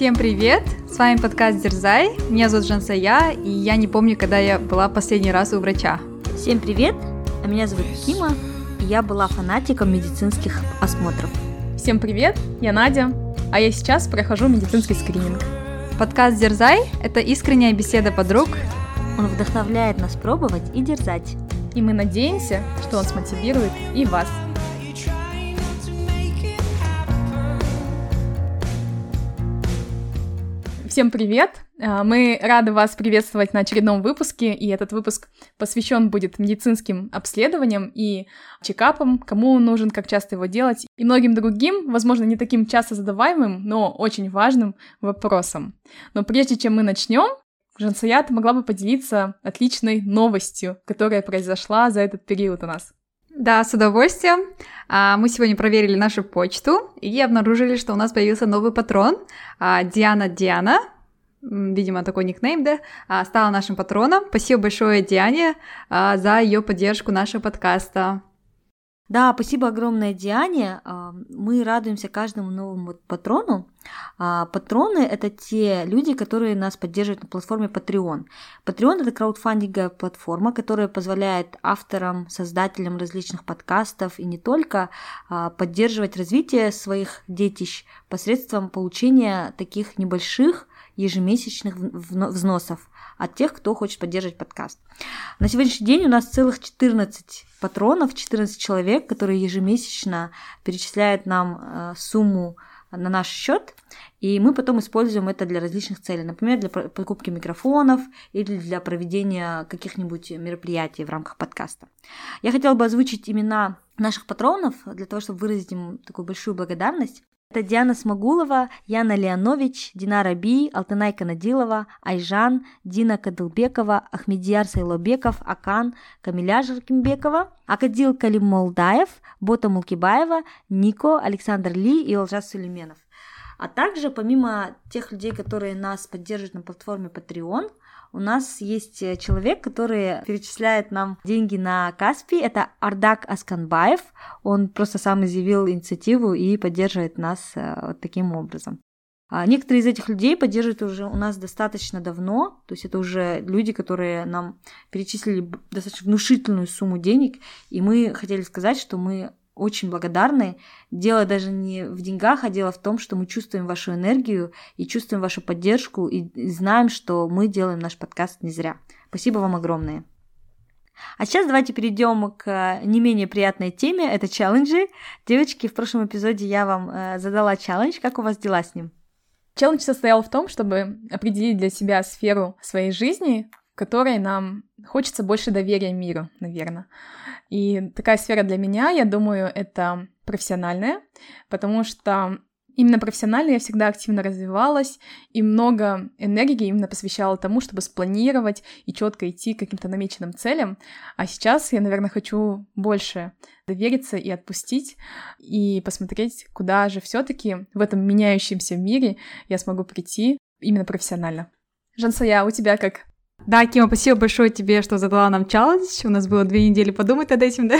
Всем привет! С вами подкаст Дерзай. Меня зовут Жансая, и я не помню, когда я была последний раз у врача. Всем привет! А меня зовут Кима, и я была фанатиком медицинских осмотров. Всем привет! Я Надя, а я сейчас прохожу медицинский скрининг. Подкаст Дерзай – это искренняя беседа подруг. Он вдохновляет нас пробовать и дерзать. И мы надеемся, что он смотивирует и вас. Всем привет! А, мы рады вас приветствовать на очередном выпуске, и этот выпуск посвящен будет медицинским обследованиям и чекапам, кому он нужен, как часто его делать, и многим другим, возможно, не таким часто задаваемым, но очень важным вопросам. Но прежде чем мы начнем, Жансая, могла бы поделиться отличной новостью, которая произошла за этот период у нас. Да, с удовольствием. А, мы сегодня проверили нашу почту и обнаружили, что у нас появился новый патрон. А, Диана Диана, видимо, такой никнейм, да, а, стала нашим патроном. Спасибо большое Диане за ее поддержку нашего подкаста. Да, спасибо огромное Диане. А, мы радуемся каждому новому патрону. А, патроны – это те люди, которые нас поддерживают на платформе Patreon. Patreon – это краудфандинговая платформа, которая позволяет авторам, создателям различных подкастов и не только а, поддерживать развитие своих детищ посредством получения таких небольших ежемесячных взносов от тех, кто хочет поддерживать подкаст. На сегодняшний день у нас целых 14 патронов, 14 человек, которые ежемесячно перечисляют нам э, сумму на наш счет, и мы потом используем это для различных целей, например, для покупки микрофонов или для проведения каких-нибудь мероприятий в рамках подкаста. Я хотела бы озвучить имена наших патронов для того, чтобы выразить им такую большую благодарность. Это Диана Смогулова, Яна Леонович, Динара Би, Алтынай Канадилова, Айжан, Дина Кадылбекова, Ахмедияр Сайлобеков, Акан, Камиля Жаркимбекова, Акадил Калим Молдаев, Бота Мулкибаева, Нико, Александр Ли и Олжас Сулейменов. А также, помимо тех людей, которые нас поддерживают на платформе Patreon, у нас есть э, человек, который перечисляет нам деньги на Каспи. Это Ардак Асканбаев. Он просто сам изъявил инициативу и поддерживает нас э, вот таким образом. А некоторые из этих людей поддерживают уже у нас достаточно давно, то есть это уже люди, которые нам перечислили достаточно внушительную сумму денег, и мы хотели сказать, что мы очень благодарны. Дело даже не в деньгах, а дело в том, что мы чувствуем вашу энергию и чувствуем вашу поддержку и знаем, что мы делаем наш подкаст не зря. Спасибо вам огромное. А сейчас давайте перейдем к не менее приятной теме, это челленджи. Девочки, в прошлом эпизоде я вам э, задала челлендж, как у вас дела с ним? Челлендж состоял в том, чтобы определить для себя сферу своей жизни, которой нам хочется больше доверия миру, наверное. И такая сфера для меня, я думаю, это профессиональная, потому что именно профессионально я всегда активно развивалась и много энергии именно посвящала тому, чтобы спланировать и четко идти к каким-то намеченным целям. А сейчас я, наверное, хочу больше довериться и отпустить и посмотреть, куда же все-таки в этом меняющемся мире я смогу прийти именно профессионально. Жансая, у тебя как? Да, Кима, спасибо большое тебе, что задала нам челлендж. У нас было две недели подумать над этим, да?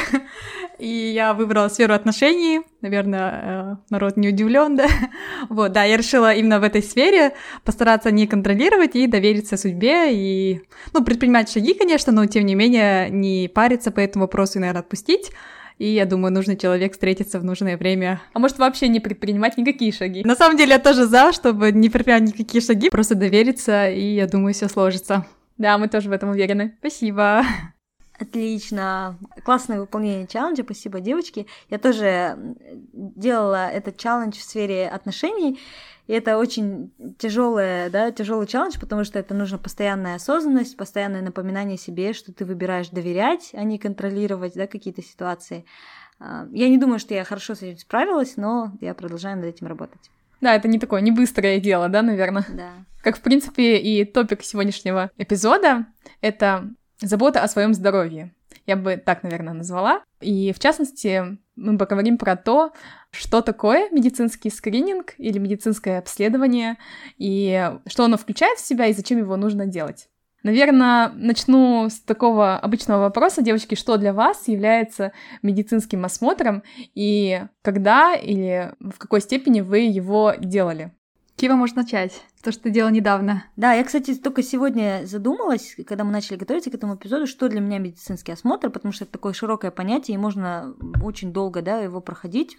И я выбрала сферу отношений. Наверное, э, народ не удивлен, да? Вот, да, я решила именно в этой сфере постараться не контролировать и довериться судьбе и, ну, предпринимать шаги, конечно, но тем не менее не париться по этому вопросу и, наверное, отпустить. И я думаю, нужный человек встретиться в нужное время. А может вообще не предпринимать никакие шаги? На самом деле я тоже за, чтобы не предпринимать никакие шаги, просто довериться, и я думаю, все сложится. Да, мы тоже в этом уверены. Спасибо. Отлично. Классное выполнение челленджа. Спасибо, девочки. Я тоже делала этот челлендж в сфере отношений. И это очень тяжелый, да, тяжелый челлендж, потому что это нужно постоянная осознанность, постоянное напоминание себе, что ты выбираешь доверять, а не контролировать да, какие-то ситуации. А, я не думаю, что я хорошо с этим справилась, но я продолжаю над этим работать. Да, это не такое, не быстрое дело, да, наверное? Да. Как, в принципе, и топик сегодняшнего эпизода — это забота о своем здоровье. Я бы так, наверное, назвала. И, в частности, мы поговорим про то, что такое медицинский скрининг или медицинское обследование, и что оно включает в себя, и зачем его нужно делать. Наверное, начну с такого обычного вопроса, девочки, что для вас является медицинским осмотром и когда или в какой степени вы его делали? Кива может начать. То, что ты делала недавно. Да, я, кстати, только сегодня задумалась, когда мы начали готовиться к этому эпизоду, что для меня медицинский осмотр, потому что это такое широкое понятие, и можно очень долго да, его проходить,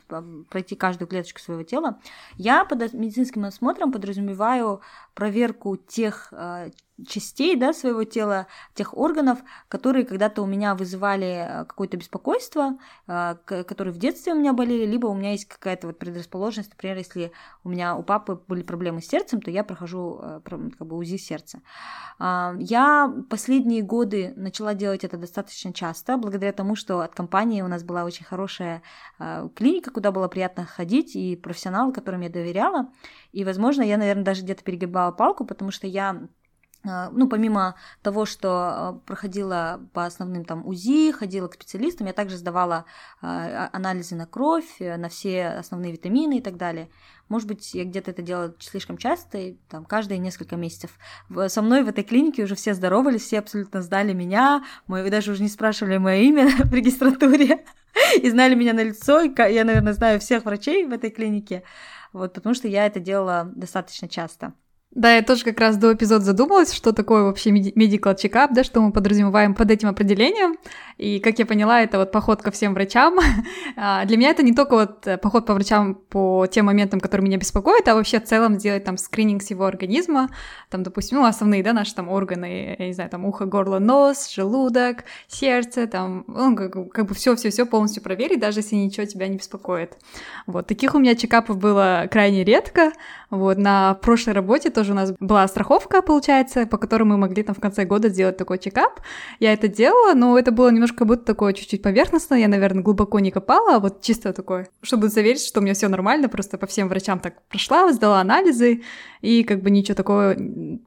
пройти каждую клеточку своего тела. Я под медицинским осмотром подразумеваю проверку тех э, частей да, своего тела, тех органов, которые когда-то у меня вызывали э, какое-то беспокойство, которые в детстве у меня болели, либо у меня есть какая-то вот предрасположенность, например, если у меня у папы были проблемы с сердцем, то я прохожу э, как бы УЗИ сердца. Я последние годы начала делать это достаточно часто, благодаря тому, что от компании у нас была очень хорошая а, клиника, куда было приятно ходить, и профессионалы, которым я доверяла. И, возможно, я, наверное, даже где-то перегибала палку, потому что я а, ну, помимо того, что проходила по основным там УЗИ, ходила к специалистам, я также сдавала анализы на кровь, на все основные витамины и так далее. Может быть, я где-то это делала слишком часто, и там каждые несколько месяцев. Со мной в этой клинике уже все здоровались, все абсолютно знали меня, мы даже уже не спрашивали мое имя в регистратуре, и знали меня на лицо, и я, наверное, знаю всех врачей в этой клинике, вот, потому что я это делала достаточно часто. Да, я тоже как раз до эпизода задумалась, что такое вообще medical check-up, да, что мы подразумеваем под этим определением. И, как я поняла, это вот поход ко всем врачам. А, для меня это не только вот э, поход по врачам по тем моментам, которые меня беспокоят, а вообще в целом сделать там скрининг всего организма, там, допустим, ну, основные, да, наши там органы, я не знаю, там ухо, горло, нос, желудок, сердце, там, ну, как, как бы все, все, все полностью проверить, даже если ничего тебя не беспокоит. Вот, таких у меня чекапов было крайне редко. Вот, на прошлой работе тоже у нас была страховка, получается, по которой мы могли там в конце года сделать такой чекап. Я это делала, но это было немножко будто такое чуть-чуть поверхностно, я, наверное, глубоко не копала, а вот чисто такое, чтобы заверить, что у меня все нормально, просто по всем врачам так прошла, сдала анализы, и как бы ничего такого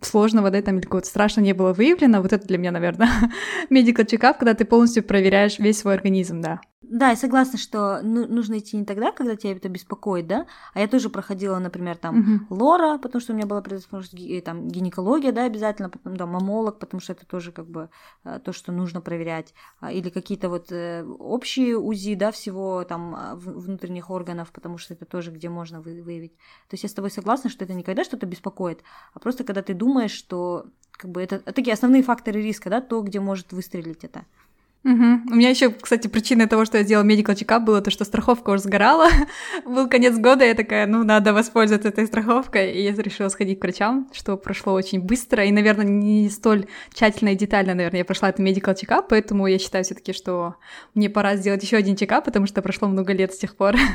сложного, да, там или какого-то страшного не было выявлено. Вот это для меня, наверное, medical check-up, когда ты полностью проверяешь весь свой организм, да. Да, я согласна, что ну, нужно идти не тогда, когда тебя это беспокоит, да, а я тоже проходила, например, там угу. Лора, потому что у меня была предрасположенность, там гинекология, да, обязательно, потом да, мамолог, потому что это тоже как бы э, то, что нужно проверять, а, или какие-то вот э, общие УЗИ, да, всего там а, внутренних органов, потому что это тоже где можно выявить. То есть я с тобой согласна, что это никогда что-то беспокоит, а просто когда ты думаешь, что как бы это такие основные факторы риска, да, то, где может выстрелить это. Угу. У меня еще, кстати, причиной того, что я сделала medical check было то, что страховка уже сгорала. Был конец года, я такая, ну, надо воспользоваться этой страховкой, и я решила сходить к врачам, что прошло очень быстро, и, наверное, не столь тщательно и детально, наверное, я прошла этот medical check поэтому я считаю все таки что мне пора сделать еще один чекап, потому что прошло много лет с тех пор.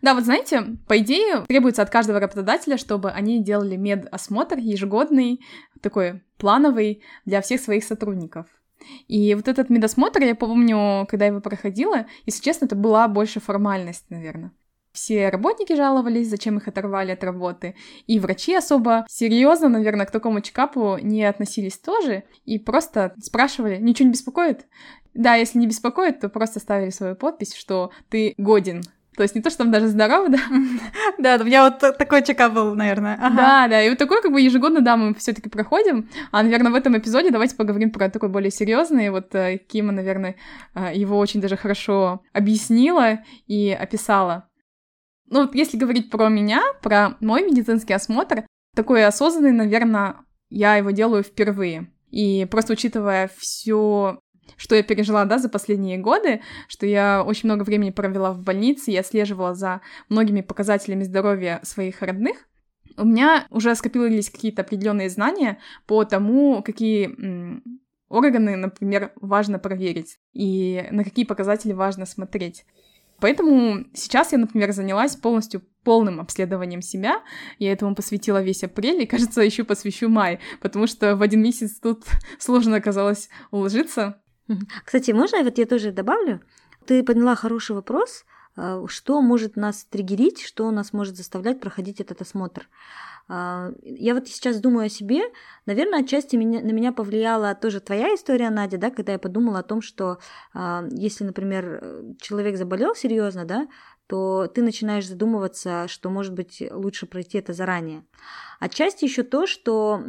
Да, вот знаете, по идее, требуется от каждого работодателя, чтобы они делали медосмотр ежегодный, такой плановый для всех своих сотрудников. И вот этот медосмотр, я помню, когда я его проходила, если честно, это была больше формальность, наверное. Все работники жаловались, зачем их оторвали от работы. И врачи особо серьезно, наверное, к такому чекапу не относились тоже. И просто спрашивали, ничего не беспокоит? Да, если не беспокоит, то просто ставили свою подпись, что ты годен то есть не то, что там даже здорово, да? Да, у меня вот такой чекап был, наверное. Да, да, и вот такой как бы ежегодно, да, мы все таки проходим. А, наверное, в этом эпизоде давайте поговорим про такой более серьезный. Вот э, Кима, наверное, э, его очень даже хорошо объяснила и описала. Ну вот если говорить про меня, про мой медицинский осмотр, такой осознанный, наверное, я его делаю впервые. И просто учитывая все что я пережила, да, за последние годы, что я очень много времени провела в больнице, я слеживала за многими показателями здоровья своих родных, у меня уже скопились какие-то определенные знания по тому, какие органы, например, важно проверить и на какие показатели важно смотреть. Поэтому сейчас я, например, занялась полностью полным обследованием себя. Я этому посвятила весь апрель, и, кажется, еще посвящу май, потому что в один месяц тут сложно оказалось уложиться. Кстати, можно вот я тоже добавлю? Ты подняла хороший вопрос, а, что может нас триггерить, что нас может заставлять проходить этот осмотр. А, я вот сейчас думаю о себе, наверное, отчасти меня, на меня повлияла тоже твоя история, Надя, да, когда я подумала о том, что а, если, например, человек заболел серьезно, да, то ты начинаешь задумываться, что, может быть, лучше пройти это заранее. Отчасти еще то, что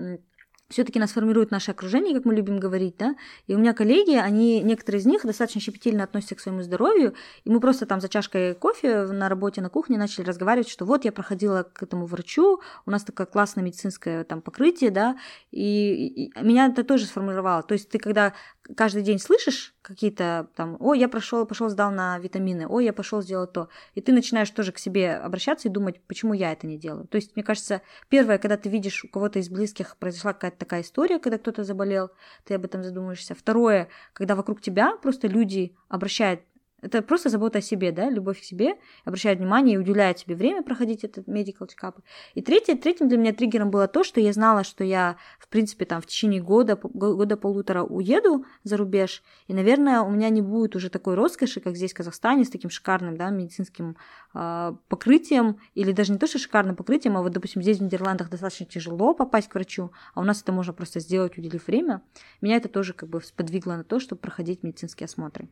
все-таки нас формирует наше окружение, как мы любим говорить, да, и у меня коллеги, они, некоторые из них достаточно щепетильно относятся к своему здоровью, и мы просто там за чашкой кофе на работе на кухне начали разговаривать, что вот я проходила к этому врачу, у нас такое классное медицинское там покрытие, да, и, и меня это тоже сформировало, то есть ты когда каждый день слышишь какие-то там, о, я прошел, пошел сдал на витамины, о, я пошел сделал то, и ты начинаешь тоже к себе обращаться и думать, почему я это не делаю. То есть, мне кажется, первое, когда ты видишь у кого-то из близких произошла какая-то такая история, когда кто-то заболел, ты об этом задумаешься. Второе, когда вокруг тебя просто люди обращают это просто забота о себе, да, любовь к себе, обращают внимание и уделяют себе время проходить этот medical check-up. И третье, третьим для меня триггером было то, что я знала, что я, в принципе, там в течение года, года полутора уеду за рубеж, и, наверное, у меня не будет уже такой роскоши, как здесь в Казахстане, с таким шикарным, да, медицинским э, покрытием, или даже не то, что шикарным покрытием, а вот, допустим, здесь в Нидерландах достаточно тяжело попасть к врачу, а у нас это можно просто сделать, уделив время. Меня это тоже как бы сподвигло на то, чтобы проходить медицинские осмотры.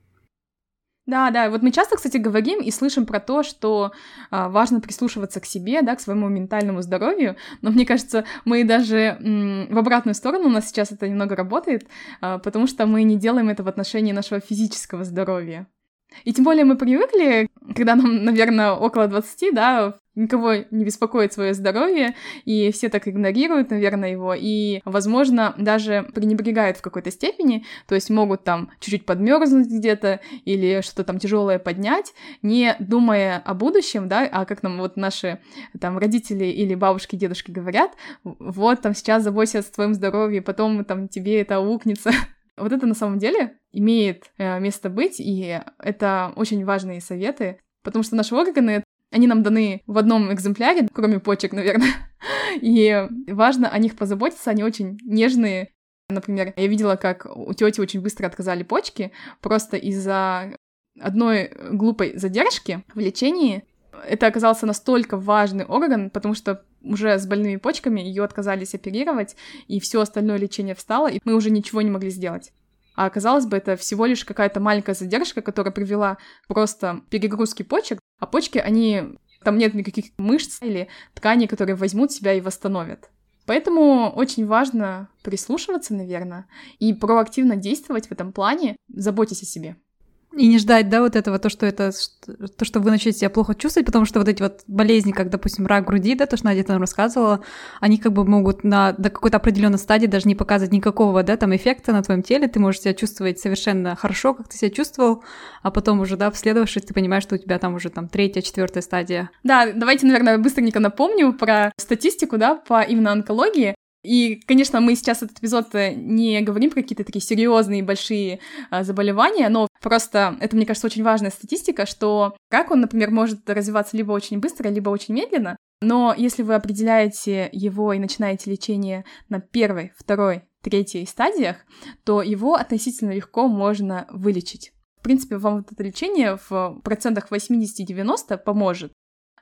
Да, да, вот мы часто, кстати, говорим и слышим про то, что а, важно прислушиваться к себе, да, к своему ментальному здоровью, но мне кажется, мы даже м, в обратную сторону у нас сейчас это немного работает, а, потому что мы не делаем это в отношении нашего физического здоровья. И тем более мы привыкли, когда нам, наверное, около 20, да, никого не беспокоит свое здоровье, и все так игнорируют, наверное, его, и, возможно, даже пренебрегают в какой-то степени, то есть могут там чуть-чуть подмерзнуть где-то или что-то там тяжелое поднять, не думая о будущем, да, а как нам вот наши там родители или бабушки, дедушки говорят, вот там сейчас заботься о твоем здоровье, потом там тебе это аукнется, Вот это на самом деле имеет э, место быть, и это очень важные советы, потому что наши органы, они нам даны в одном экземпляре, кроме почек, наверное, и важно о них позаботиться, они очень нежные. Например, я видела, как у тети очень быстро отказали почки, просто из-за одной глупой задержки в лечении. Это оказался настолько важный орган, потому что уже с больными почками, ее отказались оперировать, и все остальное лечение встало, и мы уже ничего не могли сделать. А казалось бы, это всего лишь какая-то маленькая задержка, которая привела просто перегрузки почек, а почки, они... Там нет никаких мышц или тканей, которые возьмут себя и восстановят. Поэтому очень важно прислушиваться, наверное, и проактивно действовать в этом плане, заботьтесь о себе. И не ждать, да, вот этого, то, что это, то, что вы начнете себя плохо чувствовать, потому что вот эти вот болезни, как, допустим, рак груди, да, то, что Надя там рассказывала, они как бы могут на, до какой-то определенной стадии даже не показывать никакого, да, там эффекта на твоем теле, ты можешь себя чувствовать совершенно хорошо, как ты себя чувствовал, а потом уже, да, последовавшись, ты понимаешь, что у тебя там уже там третья, четвертая стадия. Да, давайте, наверное, быстренько напомню про статистику, да, по именно онкологии. И, конечно, мы сейчас этот эпизод э, не говорим про какие-то такие серьезные большие а, заболевания, но просто это, мне кажется, очень важная статистика, что рак, он, например, может развиваться либо очень быстро, либо очень медленно, но если вы определяете его и начинаете лечение на первой, второй, третьей стадиях, то его относительно легко можно вылечить. В принципе, вам вот это лечение в процентах 80-90 поможет.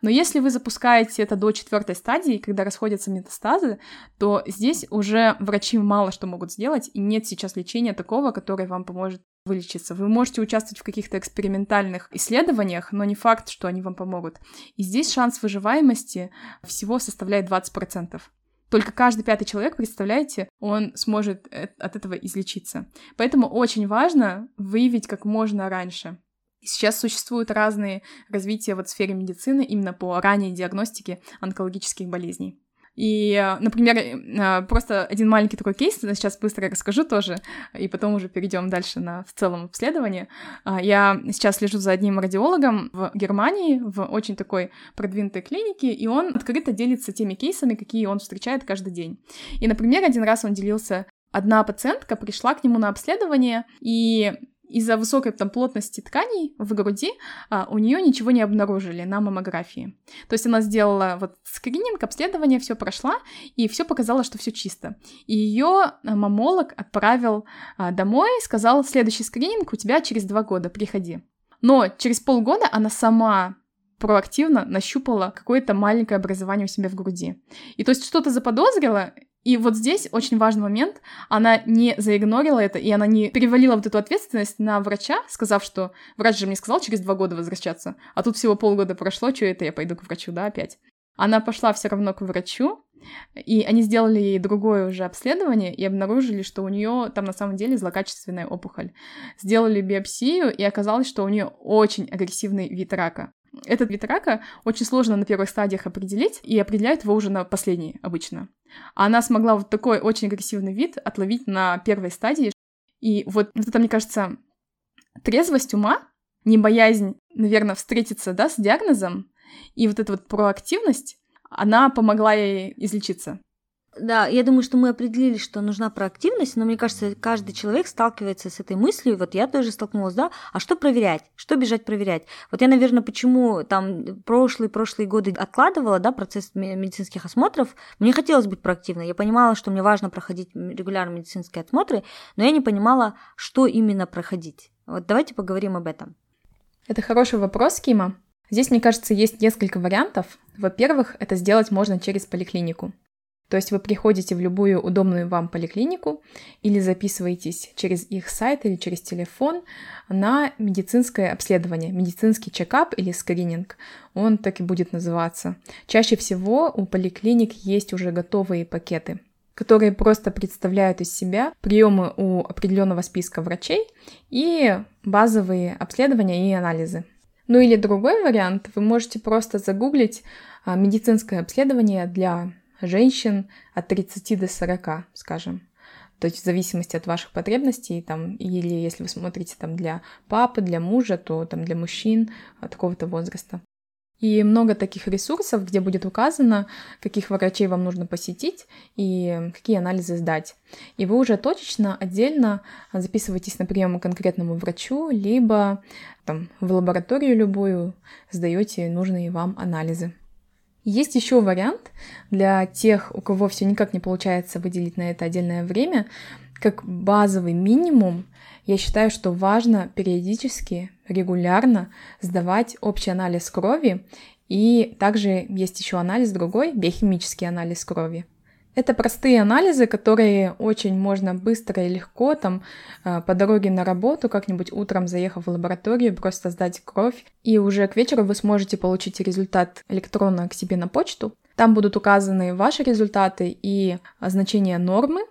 Но если вы запускаете это до четвертой стадии, когда расходятся метастазы, то здесь уже врачи мало что могут сделать, и нет сейчас лечения такого, которое вам поможет вылечиться. Вы можете участвовать в каких-то экспериментальных исследованиях, но не факт, что они вам помогут. И здесь шанс выживаемости всего составляет 20%. Только каждый пятый человек, представляете, он сможет э, от этого излечиться. Поэтому очень важно выявить как можно раньше. Сейчас существуют разные развития вот в сфере медицины именно по ранней диагностике онкологических болезней. И, например, э, просто один маленький такой кейс, сейчас быстро расскажу тоже, и потом уже перейдем дальше на в целом обследование. А, я сейчас слежу за одним радиологом в Германии, в очень такой продвинутой клинике, и он открыто делится теми кейсами, какие он встречает каждый день. И, например, один раз он делился Одна пациентка пришла к нему на обследование, и из-за высокой там плотности тканей в груди а, у нее ничего не обнаружили на маммографии. То есть она сделала вот скрининг, обследование, все прошла, и все показало, что все чисто. И ее а, мамолог отправил а, домой, сказал, следующий скрининг у тебя через два года, приходи. Но через полгода она сама проактивно нащупала какое-то маленькое образование у себя в груди. И то есть что-то заподозрила, и вот здесь очень важный момент. Она не заигнорила это, и она не перевалила вот эту ответственность на врача, сказав, что врач же мне сказал через два года возвращаться, а тут всего полгода прошло, что это я пойду к врачу, да, опять. Она пошла все равно к врачу, И они сделали ей другое уже обследование и обнаружили, что у нее там на самом деле злокачественная опухоль. Сделали биопсию, и оказалось, что у нее очень агрессивный вид рака. Этот вид рака очень сложно на первых стадиях определить, и определяют его уже на последней обычно. А она смогла вот такой очень агрессивный вид отловить на первой стадии. И вот, вот это, мне кажется, трезвость ума, не боязнь, наверное, встретиться да, с диагнозом, и вот эта вот проактивность, она помогла ей излечиться. Да, я думаю, что мы определили, что нужна проактивность, но мне кажется, каждый человек сталкивается с этой мыслью, вот я тоже столкнулась, да, а что проверять, что бежать проверять? Вот я, наверное, почему там прошлые-прошлые годы откладывала, да, процесс медицинских осмотров, мне хотелось быть проактивной, я понимала, что мне важно проходить регулярные медицинские осмотры, но я не понимала, что именно проходить. Вот давайте поговорим об этом. Это хороший вопрос, Кима. Здесь, мне кажется, есть несколько вариантов. Во-первых, это сделать можно через поликлинику. То есть вы приходите в любую удобную вам поликлинику или записываетесь через их сайт или через телефон на медицинское обследование, медицинский чекап или скрининг. Он так и будет называться. Чаще всего у поликлиник есть уже готовые пакеты которые просто представляют из себя приемы у определенного списка врачей и базовые обследования и анализы. Ну или другой вариант, вы можете просто загуглить а, медицинское обследование для женщин от 30 до 40, скажем. То есть в зависимости от ваших потребностей, там, или если вы смотрите там для папы, для мужа, то там для мужчин такого-то возраста. И много таких ресурсов, где будет указано, каких врачей вам нужно посетить и какие анализы сдать. И вы уже точечно, отдельно записываетесь на прием к конкретному врачу, либо там, в лабораторию любую сдаете нужные вам анализы. Есть еще вариант для тех, у кого все никак не получается выделить на это отдельное время, как базовый минимум, я считаю, что важно периодически, регулярно сдавать общий анализ крови, и также есть еще анализ другой, биохимический анализ крови. Это простые анализы, которые очень можно быстро и легко там э, по дороге на работу, как-нибудь утром заехав в лабораторию, просто сдать кровь. И уже к вечеру вы сможете получить результат электронно к себе на почту. Там будут указаны ваши результаты и значения нормы,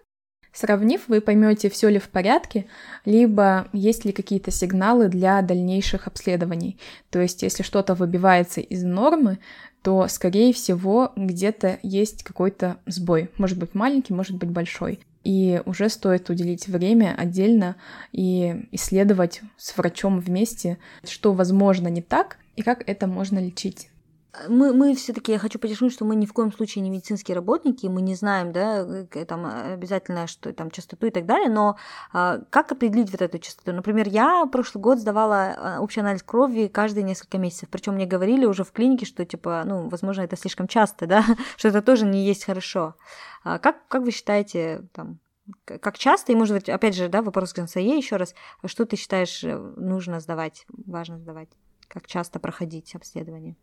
Сравнив, вы поймете, все ли в порядке, либо есть ли какие-то сигналы для дальнейших обследований. То есть, если что-то выбивается из нормы, то, скорее всего, где-то есть какой-то сбой. Может быть маленький, может быть большой. И уже стоит уделить время отдельно и исследовать с врачом вместе, что возможно не так и как это можно лечить мы, мы все-таки, я хочу подчеркнуть, что мы ни в коем случае не медицинские работники, мы не знаем, да, там обязательно, что там частоту и так далее, но а, как определить вот эту частоту? Например, я прошлый год сдавала а, общий анализ крови каждые несколько месяцев, причем мне говорили уже в клинике, что типа, ну, возможно, это слишком часто, да, что это тоже не есть хорошо. А как, как вы считаете, там, как часто, и, может быть, опять же, да, вопрос к Гансае еще раз, что ты считаешь э, нужно сдавать, важно сдавать, как часто проходить обследование?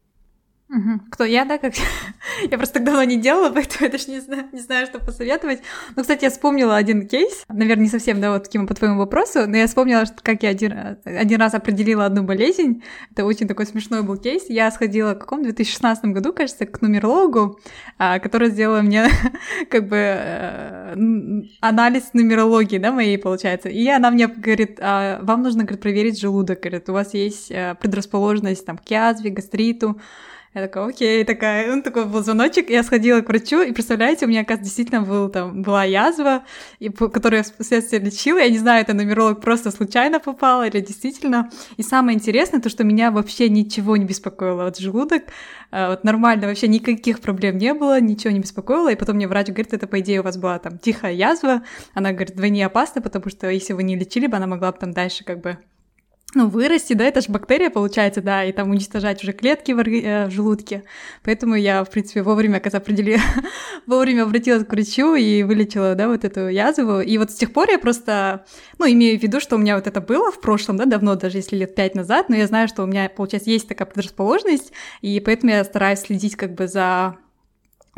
Кто я, да, как я просто так давно не делала, поэтому я даже не знаю, не знаю, что посоветовать. Ну, кстати, я вспомнила один кейс, наверное, не совсем, да, вот Кима, по твоему вопросу, но я вспомнила, что как я один, один раз определила одну болезнь. Это очень такой смешной был кейс. Я сходила в каком 2016 году, кажется, к нумерологу, а, который сделала мне как бы э, анализ нумерологии, да, моей, получается. И она мне говорит, а, вам нужно, говорит, проверить желудок, говорит, у вас есть э, предрасположенность там к язве, гастриту, я такая, окей, такая, ну, такой был звоночек, я сходила к врачу, и представляете, у меня, оказывается, действительно был, там, была язва, и, которую я впоследствии лечила, я не знаю, это нумеролог просто случайно попал или действительно. И самое интересное, то, что меня вообще ничего не беспокоило, вот желудок, а, вот нормально, вообще никаких проблем не было, ничего не беспокоило, и потом мне врач говорит, это, по идее, у вас была там тихая язва, она говорит, двойне опасна, потому что если вы не лечили бы, она могла бы там дальше как бы ну, вырасти, да, это же бактерия получается, да, и там уничтожать уже клетки в, э, в желудке. Поэтому я, в принципе, вовремя, когда определила, вовремя обратилась к врачу и вылечила, да, вот эту язву. И вот с тех пор я просто, ну, имею в виду, что у меня вот это было в прошлом, да, давно, даже если лет пять назад, но я знаю, что у меня, получается, есть такая предрасположенность, и поэтому я стараюсь следить как бы за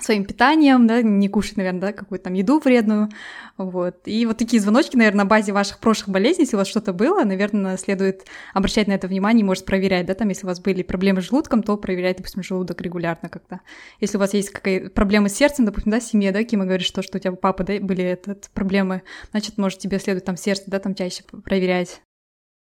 своим питанием, да, не кушать, наверное, да, какую-то там еду вредную, вот. И вот такие звоночки, наверное, на базе ваших прошлых болезней, если у вас что-то было, наверное, следует обращать на это внимание, может проверять, да, там, если у вас были проблемы с желудком, то проверять, допустим, желудок регулярно как-то. Если у вас есть какая-то проблема с сердцем, допустим, да, в семье, да, Кима говорит, что, что у тебя у папы, да, были этот, проблемы, значит, может, тебе следует там сердце, да, там чаще проверять.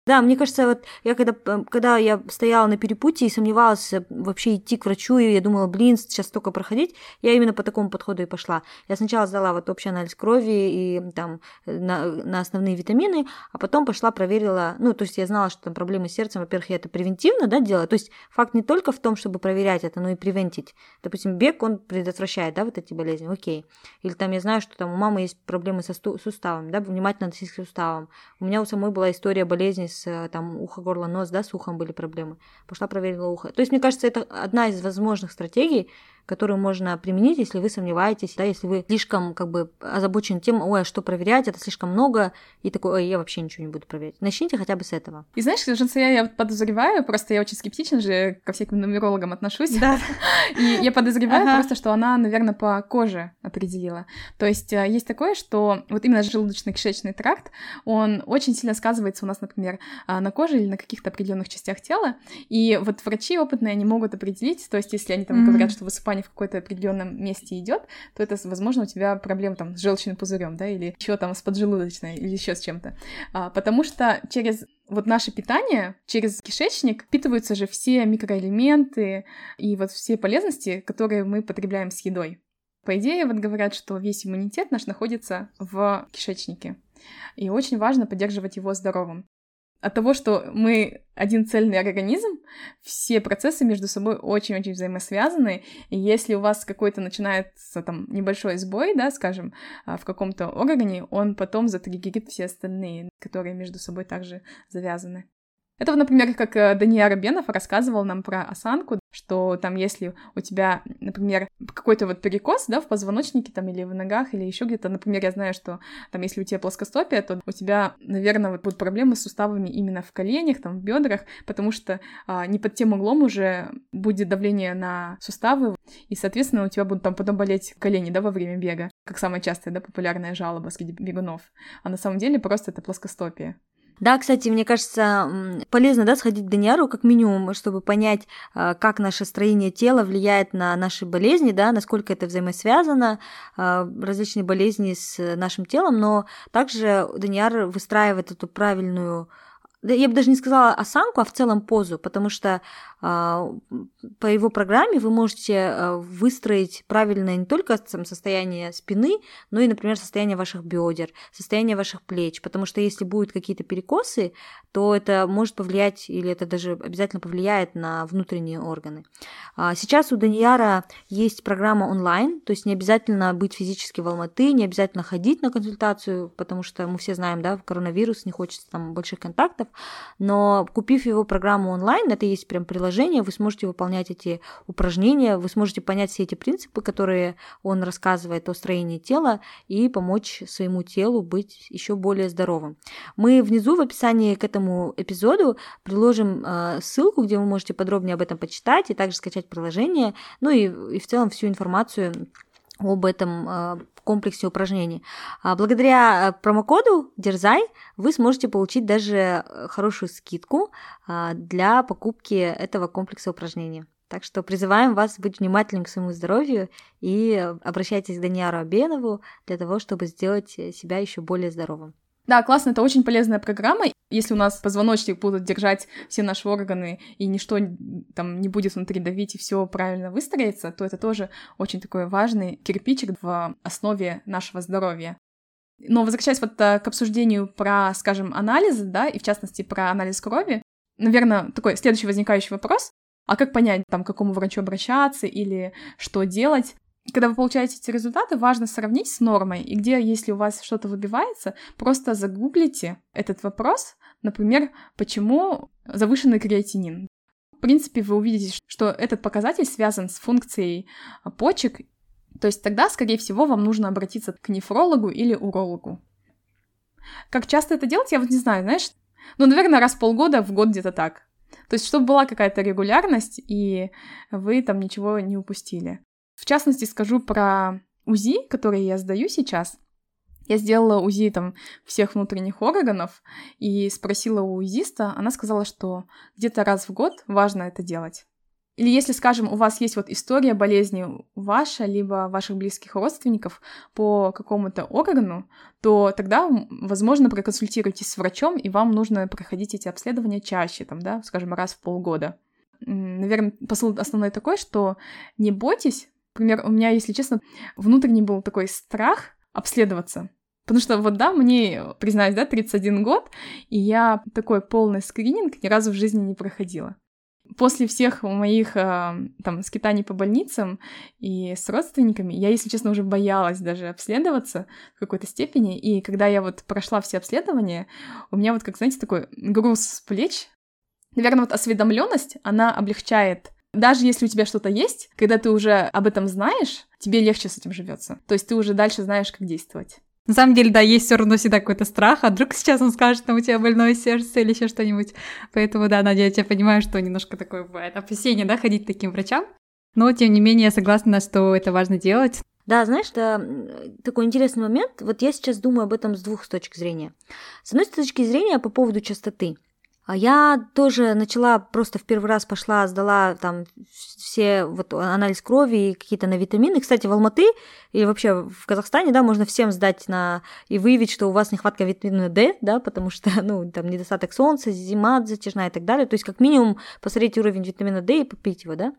Да, мне кажется, вот я когда, когда я стояла на перепутье и сомневалась э, вообще идти к врачу, и я думала, блин, сейчас столько проходить, я именно по такому подходу и пошла. Я сначала сдала вот общий анализ крови и там э, на, на основные витамины, а потом пошла проверила, ну, то есть я знала, что там проблемы с сердцем, во-первых, я это превентивно, да, делаю, то есть факт не только в том, чтобы проверять это, но и превентить. Допустим, бег, он предотвращает, да, вот эти болезни, окей. Или там я знаю, что там у мамы есть проблемы со суставами, да, внимательно относиться к суставам. У меня у самой была история болезни с э, там ухо, горло, нос, да, с ухом были проблемы. Пошла проверила ухо. То есть, мне кажется, это одна из возможных стратегий, которую можно применить, если вы сомневаетесь, да, если вы слишком как бы озабочены тем, ой, а что проверять, это слишком много, и такой, ой, я вообще ничего не буду проверять. Начните хотя бы с этого. И знаешь, Женса, я подозреваю, просто я очень скептично же ко всяким нумерологам отношусь, да. и я подозреваю ага. просто, что она, наверное, по коже определила. То есть э, есть такое, что вот именно желудочно-кишечный тракт, он очень сильно сказывается у нас, например, а, на коже или на каких-то определенных частях тела, и вот врачи опытные, они могут определить, то есть если они там mm-hmm. говорят, что высыпание высыпание в какой-то определенном месте идет, то это, возможно, у тебя проблема там с желчным пузырем, да, или еще там с поджелудочной, или еще с чем-то. А, потому что через вот наше питание, через кишечник впитываются же все микроэлементы и вот все полезности, которые мы потребляем с едой. По идее, вот говорят, что весь иммунитет наш находится в кишечнике. И очень важно поддерживать его здоровым от того, что мы один цельный организм, все процессы между собой очень-очень взаимосвязаны, и если у вас какой-то начинается там небольшой сбой, да, скажем, а, в каком-то органе, он потом затриггерит все остальные, которые между собой также завязаны. Это, например, как э, Дания Рабенов рассказывал нам про осанку, что там, если у тебя, например, какой-то вот перекос, да, в позвоночнике там или в ногах или еще где-то, например, я знаю, что там, если у тебя плоскостопие, то у тебя, наверное, вот будут проблемы с суставами именно в коленях, там, в бедрах, потому что а, не под тем углом уже будет давление на суставы, и, соответственно, у тебя будут там потом болеть колени, да, во время бега, как самая частая, да, популярная жалоба среди бегунов. А на самом деле просто это плоскостопие. Да, кстати, мне кажется, полезно да, сходить к Даниару как минимум, чтобы понять, а, как наше строение тела влияет на наши болезни, да, насколько это взаимосвязано, а, различные болезни с нашим телом, но также Даниар выстраивает эту правильную я бы даже не сказала осанку, а в целом позу, потому что по его программе вы можете а, выстроить правильное не только состояние спины, но и, например, состояние ваших бедер, состояние ваших плеч, потому что если будут какие-то перекосы, то это может повлиять, или это даже обязательно повлияет на внутренние органы. А, сейчас у Данияра есть программа онлайн, то есть не обязательно быть физически в Алматы, не обязательно ходить на консультацию, потому что мы все знаем, да, коронавирус, не хочется там больших контактов, но купив его программу онлайн, это есть прям приложение, приложение, вы сможете выполнять эти упражнения, вы сможете понять все эти принципы, которые он рассказывает о строении тела и помочь своему телу быть еще более здоровым. Мы внизу в описании к этому эпизоду приложим э, ссылку, где вы можете подробнее об этом почитать и также скачать приложение, ну и, и в целом всю информацию об этом э, комплексе упражнений. А благодаря э, промокоду Дерзай вы сможете получить даже э, хорошую скидку для покупки этого комплекса упражнений. Так что призываем вас быть внимательным к своему здоровью и обращайтесь к Даниару Абенову для того, чтобы сделать себя еще более здоровым. Да, классно, это очень полезная программа. Если у нас позвоночник будут держать все наши органы, и ничто там не будет внутри давить, и все правильно выстроится, то это тоже очень такой важный кирпичик в основе нашего здоровья. Но возвращаясь вот э, к обсуждению про, скажем, анализы, да, и в частности про анализ крови, наверное, такой следующий возникающий вопрос, а как понять, там, к какому врачу обращаться или что делать? Когда вы получаете эти результаты, важно сравнить с нормой, и где, если у вас что-то выбивается, просто загуглите этот вопрос, например, почему завышенный креатинин. В принципе, вы увидите, что этот показатель связан с функцией почек, то есть тогда, скорее всего, вам нужно обратиться к нефрологу или урологу. Как часто это делать, я вот не знаю, знаешь, ну, наверное, раз в полгода, в год где-то так. То есть, чтобы была какая-то регулярность, и вы там ничего не упустили. В частности, скажу про УЗИ, которые я сдаю сейчас. Я сделала УЗИ там всех внутренних органов и спросила у УЗИста, она сказала, что где-то раз в год важно это делать. Или если, скажем, у вас есть вот история болезни ваша, либо ваших близких родственников по какому-то органу, то тогда, возможно, проконсультируйтесь с врачом, и вам нужно проходить эти обследования чаще, там, да, скажем, раз в полгода. Наверное, посыл основной такой, что не бойтесь. Например, у меня, если честно, внутренний был такой страх обследоваться. Потому что вот да, мне, признаюсь, да, 31 год, и я такой полный скрининг ни разу в жизни не проходила после всех моих э, там скитаний по больницам и с родственниками, я, если честно, уже боялась даже обследоваться в какой-то степени. И когда я вот прошла все обследования, у меня вот, как знаете, такой груз с плеч. Наверное, вот осведомленность, она облегчает даже если у тебя что-то есть, когда ты уже об этом знаешь, тебе легче с этим живется. То есть ты уже дальше знаешь, как действовать. На самом деле, да, есть все равно всегда какой-то страх, а вдруг сейчас он скажет, что у тебя больное сердце или еще что-нибудь. Поэтому, да, Надя, я тебя понимаю, что немножко такое бывает опасение, да, ходить к таким врачам. Но, тем не менее, я согласна, что это важно делать. Да, знаешь, да, такой интересный момент. Вот я сейчас думаю об этом с двух точек зрения. С одной точки зрения, по поводу частоты. А я тоже начала, просто в первый раз пошла, сдала там все вот анализ крови и какие-то на витамины. Кстати, в Алматы или вообще в Казахстане, да, можно всем сдать на и выявить, что у вас нехватка витамина D, да, потому что, ну, там недостаток солнца, зима затяжная и так далее. То есть, как минимум, посмотреть уровень витамина D и попить его, да.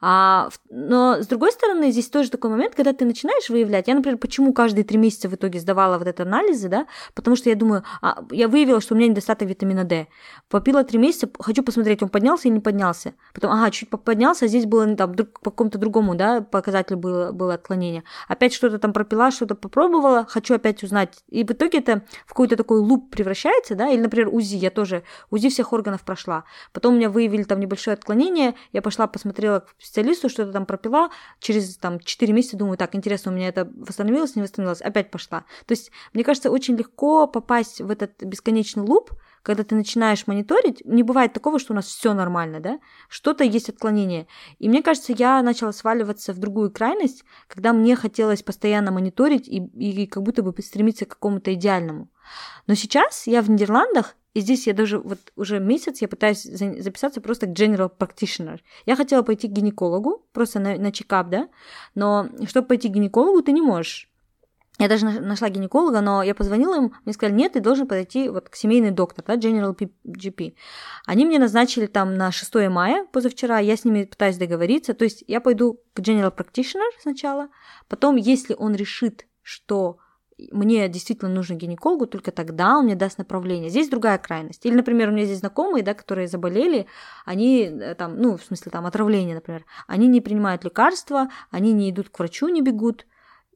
А, но, с другой стороны, здесь тоже такой момент, когда ты начинаешь выявлять. Я, например, почему каждые три месяца в итоге сдавала вот эти анализы, да, потому что я думаю, а, я выявила, что у меня недостаток витамина D. Попила три месяца, хочу посмотреть, он поднялся или не поднялся. Потом, ага, чуть поднялся, а здесь было там по какому-то другому, да, показателю было, было отклонение опять что-то там пропила, что-то попробовала, хочу опять узнать. И в итоге это в какой-то такой луп превращается, да, или, например, УЗИ, я тоже УЗИ всех органов прошла. Потом у меня выявили там небольшое отклонение, я пошла, посмотрела к специалисту, что-то там пропила, через там 4 месяца думаю, так, интересно, у меня это восстановилось, не восстановилось, опять пошла. То есть, мне кажется, очень легко попасть в этот бесконечный луп, когда ты начинаешь мониторить, не бывает такого, что у нас все нормально, да, что-то есть отклонение. И мне кажется, я начала сваливаться в другую крайность, когда мне хотелось постоянно мониторить и, и как будто бы стремиться к какому-то идеальному. Но сейчас я в Нидерландах, и здесь я даже вот уже месяц я пытаюсь записаться просто к general practitioner. Я хотела пойти к гинекологу, просто на, на чекап, да, но чтобы пойти к гинекологу, ты не можешь я даже нашла гинеколога, но я позвонила им, мне сказали, нет, ты должен подойти вот к семейный доктор, да, General GP. Они мне назначили там на 6 мая позавчера, я с ними пытаюсь договориться, то есть я пойду к General Practitioner сначала, потом, если он решит, что мне действительно нужен гинекологу, только тогда он мне даст направление. Здесь другая крайность. Или, например, у меня здесь знакомые, да, которые заболели, они э, там, ну, в смысле, там, отравление, например, они не принимают лекарства, они не идут к врачу, не бегут,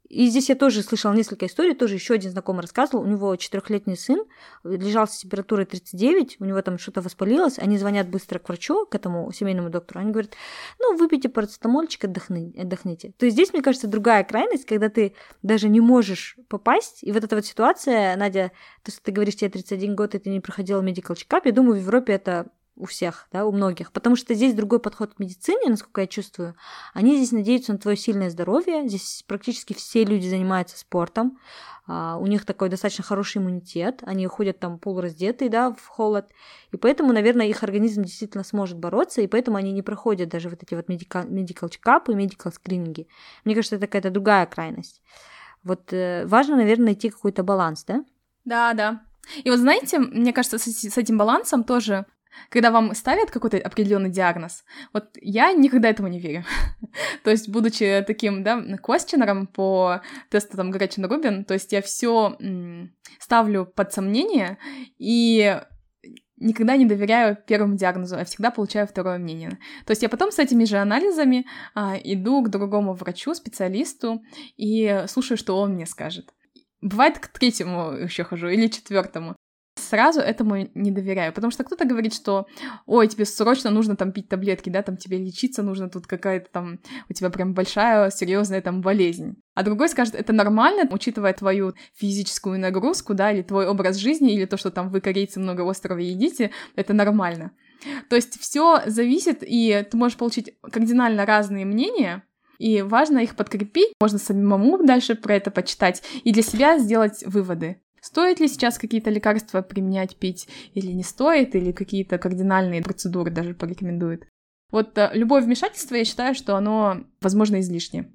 и здесь я тоже слышала несколько историй, тоже еще один знакомый рассказывал, у него четырехлетний сын лежал с температурой 39, у него там что-то воспалилось, они звонят быстро к врачу, к этому семейному доктору, они говорят, ну, выпейте парацетамольчик, отдохни, отдохните. То есть здесь, мне кажется, другая крайность, когда ты даже не можешь попасть, и вот эта вот ситуация, Надя, то, что ты говоришь, тебе 31 год, и ты не проходила medical check-up, я думаю, в Европе это у всех, да, у многих, потому что здесь другой подход к медицине, насколько я чувствую. Они здесь надеются на твое сильное здоровье, здесь практически все люди занимаются спортом, а, у них такой достаточно хороший иммунитет, они ходят там полураздетые, да, в холод, и поэтому, наверное, их организм действительно сможет бороться, и поэтому они не проходят даже вот эти вот medical, medical check-up и medical скрининги. Мне кажется, это какая-то другая крайность. Вот э, важно, наверное, найти какой-то баланс, да? Да, да. И вот знаете, мне кажется, с, с этим балансом тоже когда вам ставят какой-то определенный диагноз, вот я никогда этому не верю. то есть, будучи таким, да, квестионером по тесту там Гречин Рубин, то есть я все ставлю под сомнение и никогда не доверяю первому диагнозу, а всегда получаю второе мнение. То есть я потом с этими же анализами а, иду к другому врачу, специалисту и слушаю, что он мне скажет. Бывает к третьему еще хожу или четвертому сразу этому не доверяю, потому что кто-то говорит, что, ой, тебе срочно нужно там пить таблетки, да, там тебе лечиться нужно, тут какая-то там у тебя прям большая серьезная там болезнь. А другой скажет, это нормально, учитывая твою физическую нагрузку, да, или твой образ жизни, или то, что там вы, корейцы, много острова едите, это нормально. То есть все зависит, и ты можешь получить кардинально разные мнения, И важно их подкрепить, можно самому дальше про это почитать и для себя сделать выводы. Стоит ли сейчас какие-то лекарства применять, пить или не стоит, или какие-то кардинальные процедуры даже порекомендует. Вот э, любое вмешательство, я считаю, что оно, возможно, излишне.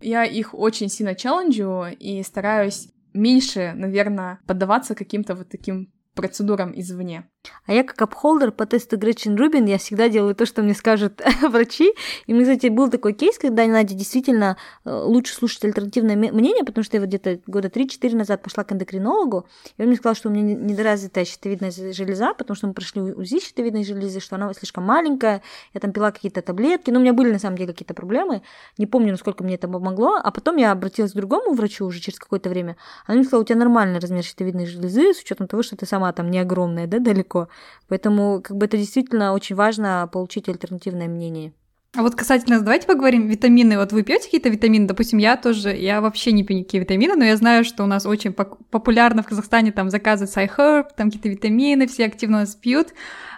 Я их очень сильно челленджу и стараюсь меньше, наверное, поддаваться каким-то вот таким процедурам извне. А я как апхолдер по тесту Гречин Рубин, я всегда делаю то, что мне скажут врачи. И меня, кстати, был такой кейс, когда Надя действительно э, лучше слушать альтернативное мнение, потому что я вот где-то года 3-4 назад пошла к эндокринологу, и он мне сказал, что у меня недоразвитая щитовидная железа, потому что мы прошли УЗИ щитовидной железы, что она слишком маленькая, я там пила какие-то таблетки, но у меня были на самом деле какие-то проблемы, не помню, насколько мне это помогло, а потом я обратилась к другому врачу уже через какое-то время, она мне сказала, у тебя нормальный размер щитовидной железы, с учетом того, что ты сама там не огромная, да, далеко легко. Поэтому как бы это действительно очень важно получить альтернативное мнение. А вот касательно, давайте поговорим, витамины. Вот вы пьете какие-то витамины? Допустим, я тоже, я вообще не пью никакие витамины, но я знаю, что у нас очень популярно в Казахстане там заказывают iHerb, там какие-то витамины, все активно нас пьют.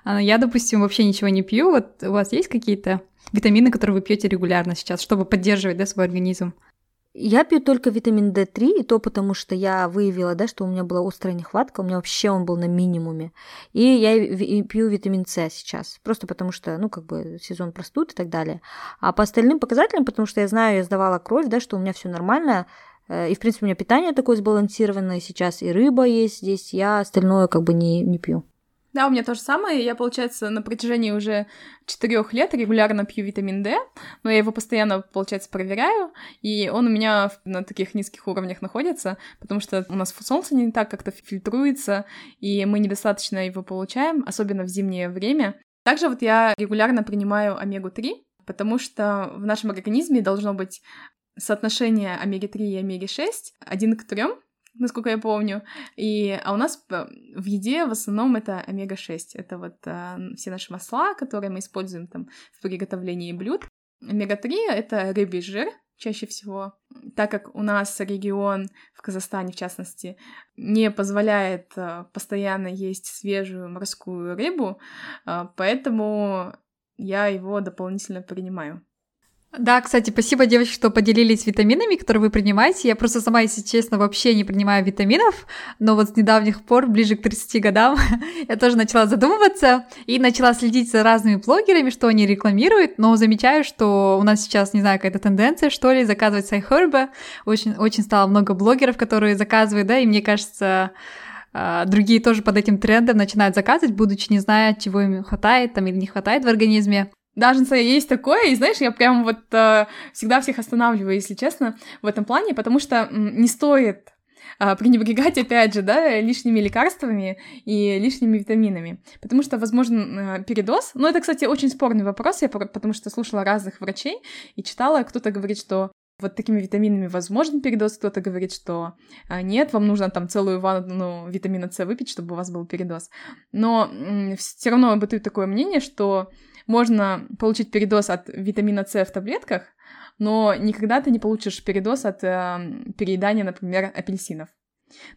А я, допустим, вообще ничего не пью. Вот у вас есть какие-то витамины, которые вы пьете регулярно сейчас, чтобы поддерживать да, свой организм? Я пью только витамин D3, и то потому, что я выявила, да, что у меня была острая нехватка, у меня вообще он был на минимуме. И я пью витамин С сейчас, просто потому что, ну, как бы сезон простуд и так далее. А по остальным показателям, потому что я знаю, я сдавала кровь, да, что у меня все нормально, э, и, в принципе, у меня питание такое сбалансированное сейчас, и рыба есть здесь, я остальное как бы не, не пью. Да, у меня то же самое. Я, получается, на протяжении уже четырех лет регулярно пью витамин D, но я его постоянно, получается, проверяю, и он у меня на таких низких уровнях находится, потому что у нас солнце не так как-то фильтруется, и мы недостаточно его получаем, особенно в зимнее время. Также вот я регулярно принимаю омегу-3, потому что в нашем организме должно быть соотношение омеги-3 и омеги-6 один к трем, насколько я помню. И, а у нас в еде в основном это омега-6. Это вот а, все наши масла, которые мы используем там в приготовлении блюд. Омега-3 — это рыбий жир, чаще всего, так как у нас регион в Казахстане, в частности, не позволяет а, постоянно есть свежую морскую рыбу, а, поэтому я его дополнительно принимаю. Да, кстати, спасибо, девочки, что поделились витаминами, которые вы принимаете. Я просто сама, если честно, вообще не принимаю витаминов, но вот с недавних пор, ближе к 30 годам, я тоже начала задумываться и начала следить за разными блогерами, что они рекламируют, но замечаю, что у нас сейчас, не знаю, какая-то тенденция, что ли, заказывать сайхербы. Очень, очень стало много блогеров, которые заказывают, да, и мне кажется, а, другие тоже под этим трендом начинают заказывать, будучи не зная, чего им хватает там или не хватает в организме. Даже есть такое, и знаешь, я прям вот э, всегда всех останавливаю, если честно, в этом плане, потому что не стоит э, пренебрегать, опять же, да, лишними лекарствами и лишними витаминами, потому что, возможно, э, передоз, но это, кстати, очень спорный вопрос, я потому что слушала разных врачей и читала, кто-то говорит, что вот такими витаминами возможен передоз, кто-то говорит, что а, нет, вам нужно там целую ванну витамина С выпить, чтобы у вас был передоз. Но все равно бытует такое мнение, что можно получить передоз от витамина С в таблетках, но никогда ты не получишь передоз от э, переедания, например, апельсинов.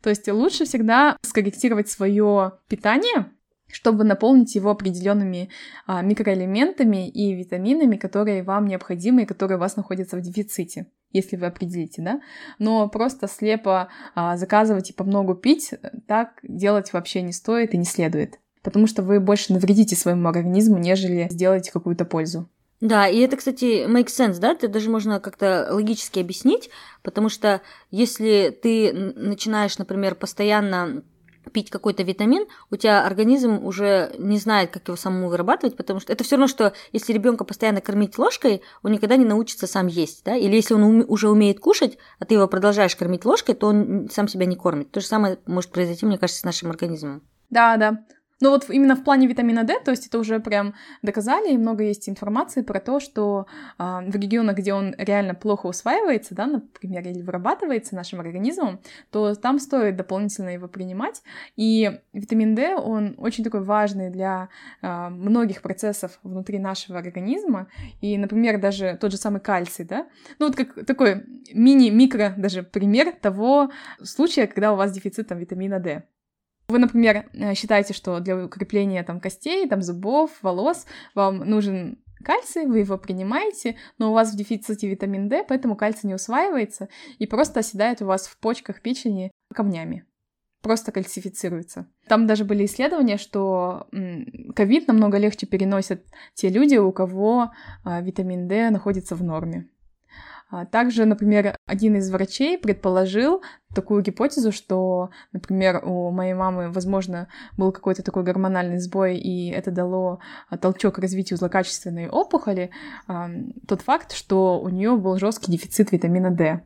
То есть лучше всегда скорректировать свое питание, чтобы наполнить его определенными а, микроэлементами и витаминами, которые вам необходимы и которые у вас находятся в дефиците, если вы определите, да. Но просто слепо а, заказывать и по много пить, так делать вообще не стоит и не следует потому что вы больше навредите своему организму, нежели сделаете какую-то пользу. Да, и это, кстати, makes sense, да, это даже можно как-то логически объяснить, потому что если ты начинаешь, например, постоянно пить какой-то витамин, у тебя организм уже не знает, как его самому вырабатывать, потому что это все равно, что если ребенка постоянно кормить ложкой, он никогда не научится сам есть, да, или если он уже умеет кушать, а ты его продолжаешь кормить ложкой, то он сам себя не кормит. То же самое может произойти, мне кажется, с нашим организмом. Да, да. Но вот именно в плане витамина D, то есть это уже прям доказали, и много есть информации про то, что э, в регионах, где он реально плохо усваивается, да, например, или вырабатывается нашим организмом, то там стоит дополнительно его принимать. И витамин D, он очень такой важный для э, многих процессов внутри нашего организма. И, например, даже тот же самый кальций, да, ну вот как такой мини-микро даже пример того случая, когда у вас дефицит там, витамина D. Вы, например, э, считаете, что для укрепления там, костей, там, зубов, волос вам нужен кальций, вы его принимаете, но у вас в дефиците витамин D, поэтому кальций не усваивается и просто оседает у вас в почках, печени камнями просто кальцифицируется. Там даже были исследования, что ковид намного легче переносят те люди, у кого а, витамин D находится в норме. А также, например, один из врачей предположил такую гипотезу, что, например, у моей мамы, возможно, был какой-то такой гормональный сбой, и это дало а, толчок развитию злокачественной опухоли, тот факт, что у нее был жесткий дефицит витамина D.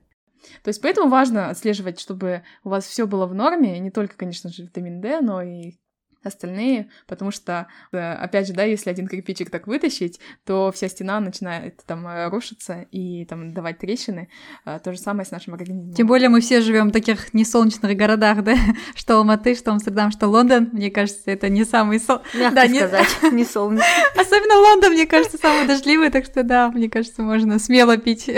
То есть поэтому важно отслеживать, чтобы у вас все было в норме, не только, конечно же, витамин D, но и остальные, потому что, опять же, да, если один кирпичик так вытащить, то вся стена начинает там э, рушиться и там давать трещины. Э, то же самое с нашим организмом. Тем более мы все живем в таких несолнечных городах, да, что Алматы, что Амстердам, что Лондон. Мне кажется, это не самый сол... Мягко да, сказать, не... не солнечный. Особенно Лондон, мне кажется, самый дождливый, так что да, мне кажется, можно смело пить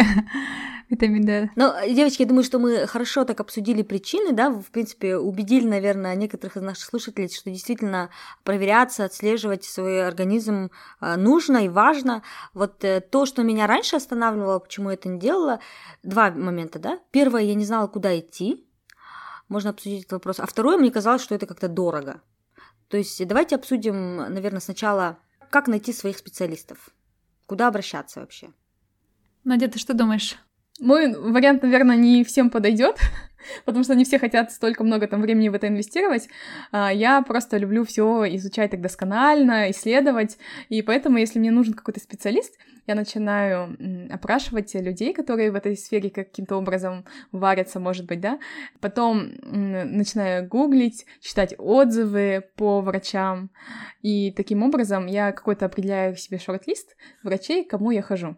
витамин D. Ну, девочки, я думаю, что мы хорошо так обсудили причины, да, в принципе, убедили, наверное, некоторых из наших слушателей, что действительно проверяться, отслеживать свой организм а, нужно и важно. Вот э, то, что меня раньше останавливало, почему я это не делала, два момента, да. Первое, я не знала, куда идти, можно обсудить этот вопрос. А второе, мне казалось, что это как-то дорого. То есть давайте обсудим, наверное, сначала, как найти своих специалистов, куда обращаться вообще. Надя, ты что думаешь? Мой вариант, наверное, не всем подойдет, потому что не все хотят столько много там времени в это инвестировать. А, я просто люблю все изучать так досконально, исследовать, и поэтому, если мне нужен какой-то специалист, я начинаю опрашивать людей, которые в этой сфере каким-то образом варятся, может быть, да. Потом начинаю гуглить, читать отзывы по врачам, и таким образом я какой-то определяю себе шорт-лист врачей, к кому я хожу.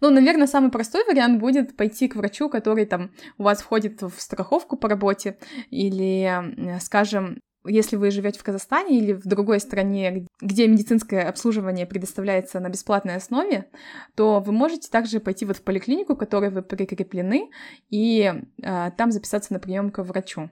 Ну, наверное, самый простой вариант будет пойти к врачу, который там у вас входит в страховку по работе, или, скажем, если вы живете в Казахстане или в другой стране, где медицинское обслуживание предоставляется на бесплатной основе, то вы можете также пойти вот в поликлинику, к которой вы прикреплены, и э, там записаться на прием к врачу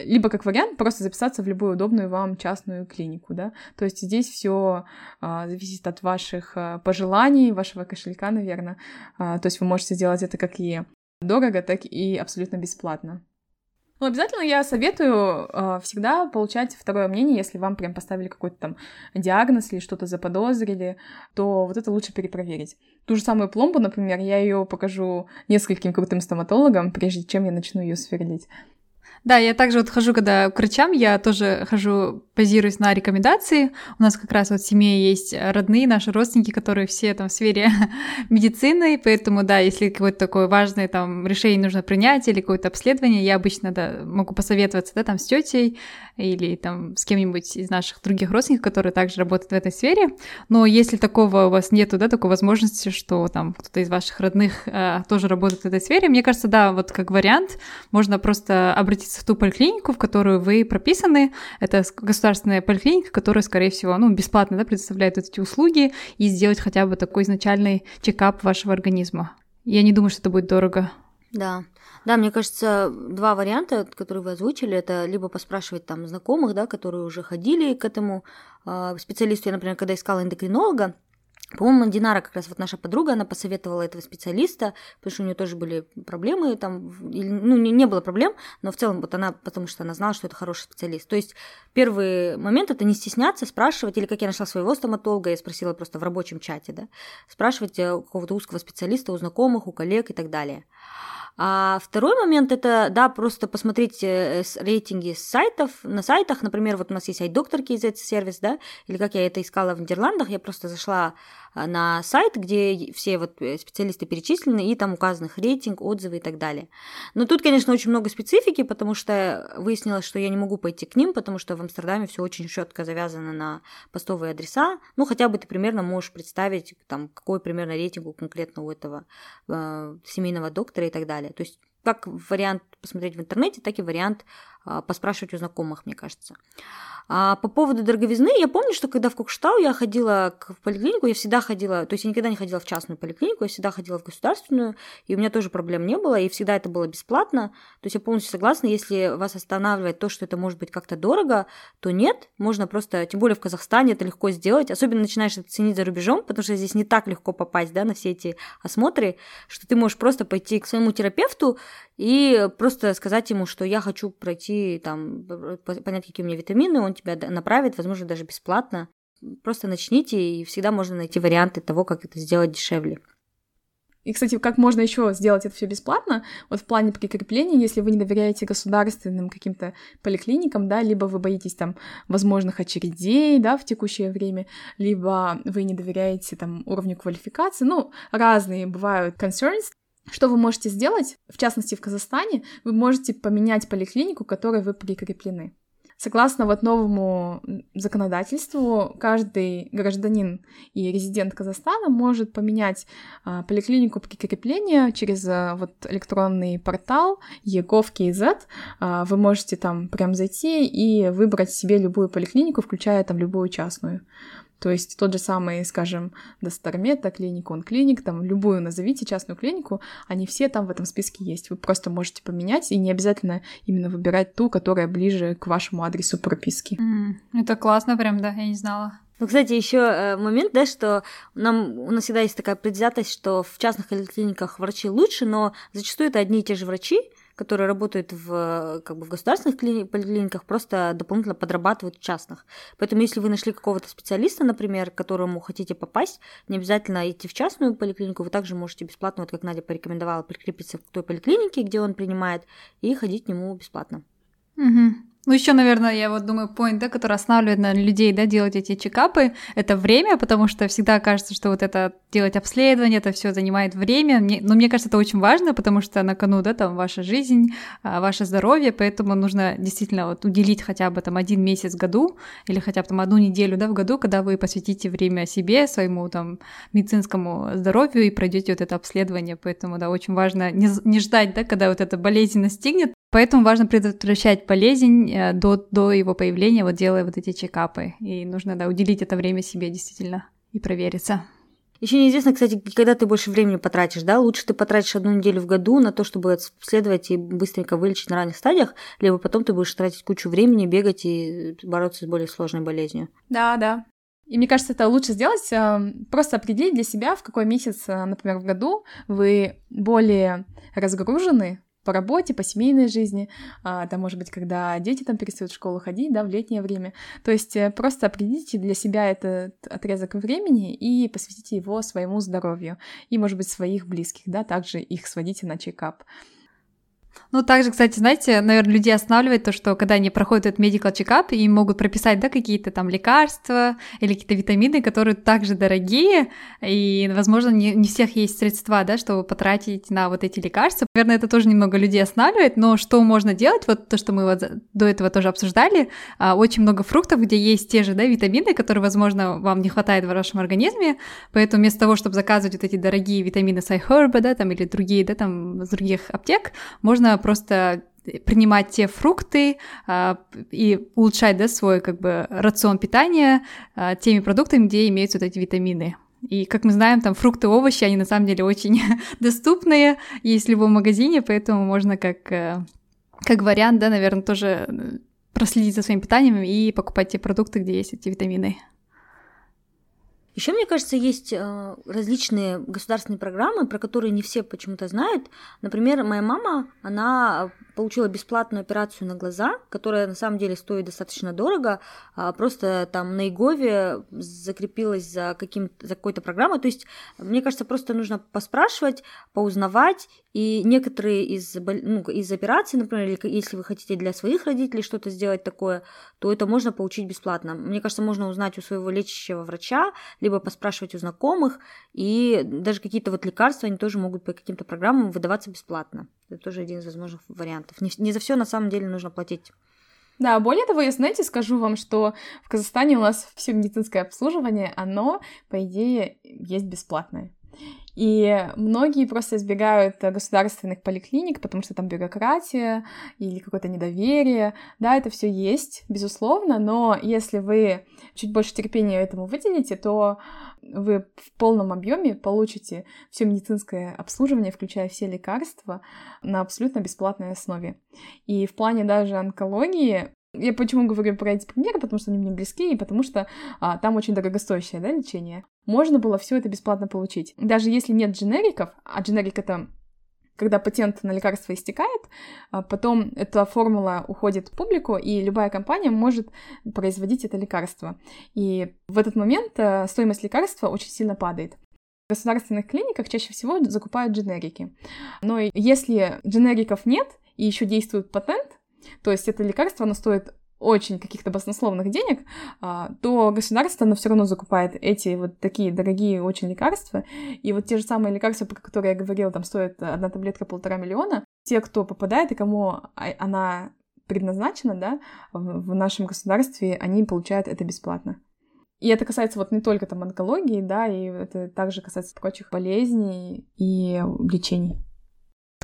либо как вариант просто записаться в любую удобную вам частную клинику, да. То есть здесь все а, зависит от ваших а, пожеланий, вашего кошелька, наверное. А, то есть вы можете сделать это как и дорого, так и абсолютно бесплатно. Ну, обязательно я советую э, всегда получать второе мнение, если вам прям поставили какой-то там диагноз или что-то заподозрили, то вот это лучше перепроверить. Ту же самую пломбу, например, я ее покажу нескольким крутым стоматологам, прежде чем я начну ее сверлить. Да, я также вот хожу, когда к врачам, я тоже хожу, позируюсь на рекомендации. У нас как раз вот в семье есть родные, наши родственники, которые все там в сфере медицины, поэтому, да, если какое-то такое важное там решение нужно принять или какое-то обследование, я обычно, да, могу посоветоваться, да, там с тетей или там с кем-нибудь из наших других родственников, которые также работают в этой сфере. Но если такого у вас нету, да, такой возможности, что там кто-то из ваших родных э, тоже работает в этой сфере, мне кажется, да, вот как вариант, можно просто обратиться в ту поликлинику, в которую вы прописаны. Это государственная поликлиника, которая, скорее всего, ну, бесплатно да, предоставляет эти услуги и сделать хотя бы такой изначальный чекап вашего организма. Я не думаю, что это будет дорого. Да. Да, мне кажется, два варианта, которые вы озвучили, это либо поспрашивать там знакомых, да, которые уже ходили к этому э, специалисту. Я, например, когда искала эндокринолога, по-моему, Динара, как раз вот наша подруга, она посоветовала этого специалиста, потому что у нее тоже были проблемы, там, ну, не, не было проблем, но в целом вот она, потому что она знала, что это хороший специалист. То есть первый момент это не стесняться, спрашивать, или как я нашла своего стоматолога, я спросила просто в рабочем чате, да, спрашивать у какого-то узкого специалиста, у знакомых, у коллег и так далее. А второй момент это, да, просто посмотреть э, рейтинги сайтов. На сайтах, например, вот у нас есть iDoctor KZ сервис, да, или как я это искала в Нидерландах, я просто зашла на сайт, где все вот э, специалисты перечислены, и там указаны их рейтинг, отзывы и так далее. Но тут, конечно, очень много специфики, потому что выяснилось, что я не могу пойти к ним, потому что в Амстердаме все очень четко завязано на постовые адреса. Ну, хотя бы ты примерно можешь представить, там, какой примерно рейтинг у конкретно у этого э, семейного доктора и так далее. То есть как вариант посмотреть в интернете, так и вариант а, поспрашивать у знакомых, мне кажется. А по поводу дороговизны, я помню, что когда в Кокштау я ходила в поликлинику, я всегда ходила, то есть я никогда не ходила в частную поликлинику, я всегда ходила в государственную, и у меня тоже проблем не было, и всегда это было бесплатно. То есть я полностью согласна, если вас останавливает то, что это может быть как-то дорого, то нет, можно просто, тем более в Казахстане это легко сделать, особенно начинаешь это ценить за рубежом, потому что здесь не так легко попасть, да, на все эти осмотры, что ты можешь просто пойти к своему терапевту и просто сказать ему, что я хочу пройти, там, понять, какие у меня витамины, он тебя направит, возможно, даже бесплатно. Просто начните, и всегда можно найти варианты того, как это сделать дешевле. И, кстати, как можно еще сделать это все бесплатно? Вот в плане прикрепления, если вы не доверяете государственным каким-то поликлиникам, да, либо вы боитесь там возможных очередей, да, в текущее время, либо вы не доверяете там уровню квалификации, ну, разные бывают concerns, что вы можете сделать, в частности в Казахстане, вы можете поменять поликлинику, к которой вы прикреплены. Согласно вот новому законодательству, каждый гражданин и резидент Казахстана может поменять а, поликлинику прикрепления через а, вот электронный портал eGov.kz. А, вы можете там прям зайти и выбрать себе любую поликлинику, включая там любую частную. То есть тот же самый, скажем, Достармета, клинику, он клиник, там любую назовите частную клинику, они все там в этом списке есть. Вы просто можете поменять, и не обязательно именно выбирать ту, которая ближе к вашему адресу прописки. Mm, это классно прям, да, я не знала. Ну, кстати, еще э, момент, да, что нам у нас всегда есть такая предвзятость, что в частных клиниках врачи лучше, но зачастую это одни и те же врачи, которые работают в, как бы в государственных клини- поликлиниках, просто дополнительно подрабатывают в частных. Поэтому если вы нашли какого-то специалиста, например, к которому хотите попасть, не обязательно идти в частную поликлинику, вы также можете бесплатно, вот как Надя порекомендовала, прикрепиться к той поликлинике, где он принимает, и ходить к нему бесплатно. Угу. Ну, еще, наверное, я вот думаю, point, да, который останавливает на людей, да, делать эти чекапы, это время, потому что всегда кажется, что вот это делать обследование, это все занимает время. Мне, но мне кажется, это очень важно, потому что на кону, да, там ваша жизнь, а, ваше здоровье, поэтому нужно действительно вот уделить хотя бы там один месяц в году или хотя бы там одну неделю, да, в году, когда вы посвятите время себе, своему там медицинскому здоровью и пройдете вот это обследование. Поэтому, да, очень важно не, не ждать, да, когда вот эта болезнь настигнет, Поэтому важно предотвращать болезнь э, до, до его появления, вот делая вот эти чекапы. И нужно, да, уделить это время себе действительно и провериться. Еще неизвестно, кстати, когда ты больше времени потратишь, да? Лучше ты потратишь одну неделю в году на то, чтобы обследовать и быстренько вылечить на ранних стадиях, либо потом ты будешь тратить кучу времени, бегать и бороться с более сложной болезнью. Да, да. И мне кажется, это лучше сделать, э, просто определить для себя, в какой месяц, э, например, в году вы более разгружены, по работе, по семейной жизни, а, там, может быть, когда дети там перестают в школу ходить, да, в летнее время. То есть э, просто определите для себя этот отрезок времени и посвятите его своему здоровью и, может быть, своих близких, да, также их сводите на чекап. Ну, также, кстати, знаете, наверное, людей останавливает то, что когда они проходят этот medical check-up, им могут прописать, да, какие-то там лекарства или какие-то витамины, которые также дорогие, и, возможно, не, не всех есть средства, да, чтобы потратить на вот эти лекарства. Наверное, это тоже немного людей останавливает, но что можно делать, вот то, что мы вот до этого тоже обсуждали, а, очень много фруктов, где есть те же, да, витамины, которые, возможно, вам не хватает в вашем организме, поэтому вместо того, чтобы заказывать вот эти дорогие витамины с iHerb, да, там, или другие, да, там, с других аптек, можно просто принимать те фрукты а, и улучшать да, свой как бы рацион питания а, теми продуктами, где имеются вот эти витамины. И, как мы знаем, там фрукты, овощи, они на самом деле очень доступные, есть в любом магазине, поэтому можно как, э, как вариант, да, наверное, тоже э, проследить за своим питанием и покупать те продукты, где есть эти витамины. Еще, мне кажется, есть э, различные государственные программы, про которые не все почему-то знают. Например, моя мама, она получила бесплатную операцию на глаза, которая на самом деле стоит достаточно дорого, а просто там на Игове закрепилась за, каким за какой-то программой. То есть, мне кажется, просто нужно поспрашивать, поузнавать, и некоторые из, ну, из операций, например, если вы хотите для своих родителей что-то сделать такое, то это можно получить бесплатно. Мне кажется, можно узнать у своего лечащего врача, либо поспрашивать у знакомых, и даже какие-то вот лекарства, они тоже могут по каким-то программам выдаваться бесплатно. Это тоже один из возможных вариантов. Не, не за все на самом деле нужно платить. Да, более того, я, знаете, скажу вам, что в Казахстане у нас все медицинское обслуживание, оно, по идее, есть бесплатное. И многие просто избегают государственных поликлиник, потому что там бюрократия или какое-то недоверие. Да, это все есть, безусловно, но если вы чуть больше терпения этому выделите, то вы в полном объеме получите все медицинское обслуживание, включая все лекарства, на абсолютно бесплатной основе. И в плане даже онкологии я почему говорю про эти примеры, потому что они мне близки, и потому что а, там очень дорогостоящее да, лечение. Можно было все это бесплатно получить. Даже если нет дженериков, а дженерик это когда патент на лекарство истекает, а потом эта формула уходит в публику, и любая компания может производить это лекарство. И в этот момент э, стоимость лекарства очень сильно падает. В государственных клиниках чаще всего закупают дженерики. Но если дженериков нет, и еще действует патент, то есть это лекарство, оно стоит очень каких-то баснословных денег, а, то государство, оно все равно закупает эти вот такие дорогие очень лекарства. И вот те же самые лекарства, про которые я говорила, там стоит одна таблетка полтора миллиона. Те, кто попадает и кому а, она предназначена, да, в нашем государстве, они получают это бесплатно. И это касается вот не только там онкологии, да, и это также касается прочих болезней и лечений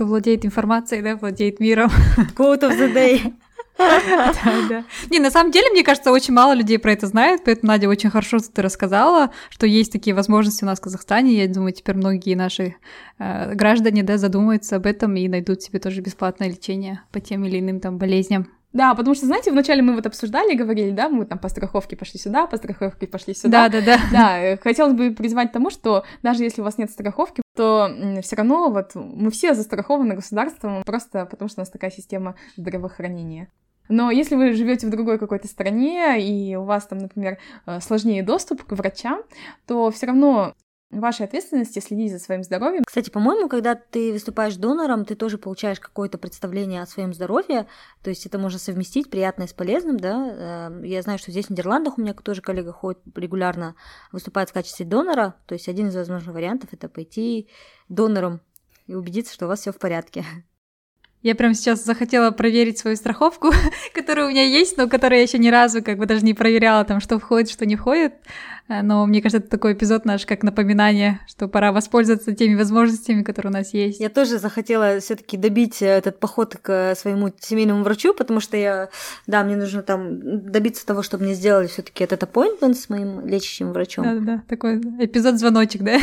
кто владеет информацией, да, владеет миром. Quote of the day. да, да. Не, на самом деле, мне кажется, очень мало людей про это знают, поэтому, Надя, очень хорошо, что ты рассказала, что есть такие возможности у нас в Казахстане. Я думаю, теперь многие наши э, граждане, да, задумаются об этом и найдут себе тоже бесплатное лечение по тем или иным там болезням. Да, потому что, знаете, вначале мы вот обсуждали, говорили, да, мы там по страховке пошли сюда, по страховке пошли сюда. Да, да, да. Да, хотелось бы призвать к тому, что даже если у вас нет страховки, то все равно вот мы все застрахованы государством просто потому, что у нас такая система здравоохранения. Но если вы живете в другой какой-то стране, и у вас там, например, э, сложнее доступ к врачам, то все равно вашей ответственности следить за своим здоровьем. Кстати, по-моему, когда ты выступаешь донором, ты тоже получаешь какое-то представление о своем здоровье, то есть это можно совместить приятное с полезным, да. Эм, я знаю, что здесь в Нидерландах у меня тоже коллега ходит регулярно, выступает в качестве донора, то есть один из возможных вариантов это пойти донором и убедиться, что у вас все в порядке. Я прям сейчас захотела проверить свою страховку, которая у меня есть, но которую я еще ни разу как бы даже не проверяла, там, что входит, что не входит. Э, но мне кажется, это такой эпизод наш как напоминание, что пора воспользоваться теми возможностями, которые у нас есть. Я тоже захотела все таки добить этот поход к своему семейному врачу, потому что я, да, мне нужно там добиться того, чтобы мне сделали все таки этот appointment с моим лечащим врачом. Да-да-да, такой эпизод-звоночек, да?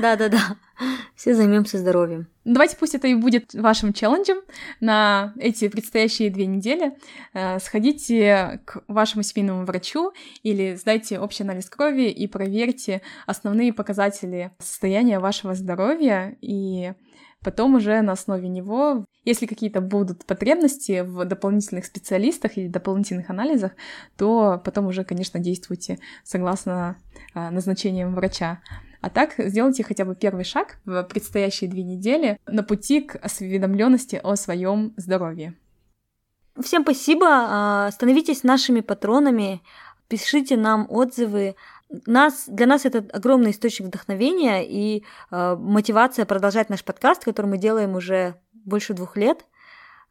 Да-да-да. Все займемся здоровьем. Давайте пусть это и будет вашим челленджем на эти предстоящие две недели. Э, сходите к вашему семейному врачу или сдайте общий анализ крови и проверьте основные показатели состояния вашего здоровья и потом уже на основе него, если какие-то будут потребности в дополнительных специалистах или дополнительных анализах, то потом уже, конечно, действуйте согласно э, назначениям врача. А так сделайте хотя бы первый шаг в предстоящие две недели на пути к осведомленности о своем здоровье. Всем спасибо. А, становитесь нашими патронами, пишите нам отзывы. Нас, для нас это огромный источник вдохновения и э, мотивация продолжать наш подкаст, который мы делаем уже больше двух лет.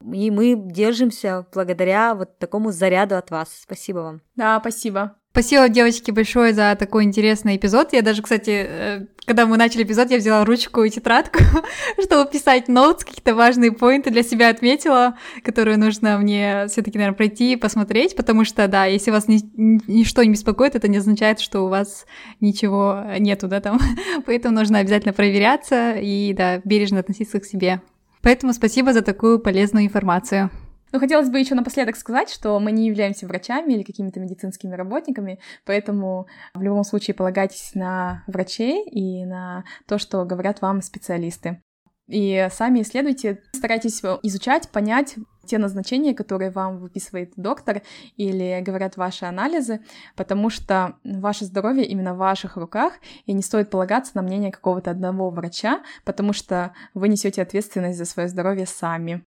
И мы держимся благодаря вот такому заряду от вас. Спасибо вам. Да, спасибо. Спасибо, девочки, большое за такой интересный эпизод. Я даже, кстати, э, когда мы начали эпизод, я взяла ручку и тетрадку, чтобы писать ноутс, какие-то важные поинты для себя отметила, которые нужно мне все таки наверное, пройти и посмотреть, потому что, да, если вас ни, ничто не беспокоит, это не означает, что у вас ничего нету, да, там. Поэтому нужно обязательно проверяться и, да, бережно относиться к себе. Поэтому спасибо за такую полезную информацию. Ну, хотелось бы еще напоследок сказать, что мы не являемся врачами или какими-то медицинскими работниками, поэтому в любом случае полагайтесь на врачей и на то, что говорят вам специалисты. И сами исследуйте, старайтесь изучать, понять те назначения, которые вам выписывает доктор или говорят ваши анализы, потому что ваше здоровье именно в ваших руках, и не стоит полагаться на мнение какого-то одного врача, потому что вы несете ответственность за свое здоровье сами.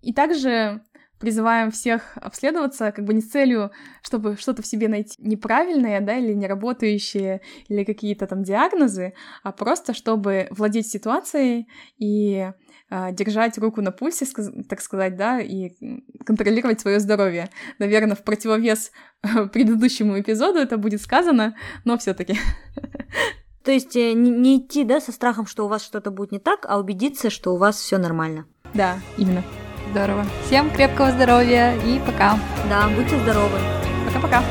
И также призываем всех обследоваться, как бы не с целью, чтобы что-то в себе найти неправильное, да, или неработающее, или какие-то там диагнозы, а просто чтобы владеть ситуацией и а, держать руку на пульсе, так сказать, да, и контролировать свое здоровье. Наверное, в противовес предыдущему эпизоду это будет сказано, но все-таки. То есть э, не, не идти, да, со страхом, что у вас что-то будет не так, а убедиться, что у вас все нормально. Да, именно здорово. Всем крепкого здоровья и пока. Да, будьте здоровы. Пока-пока.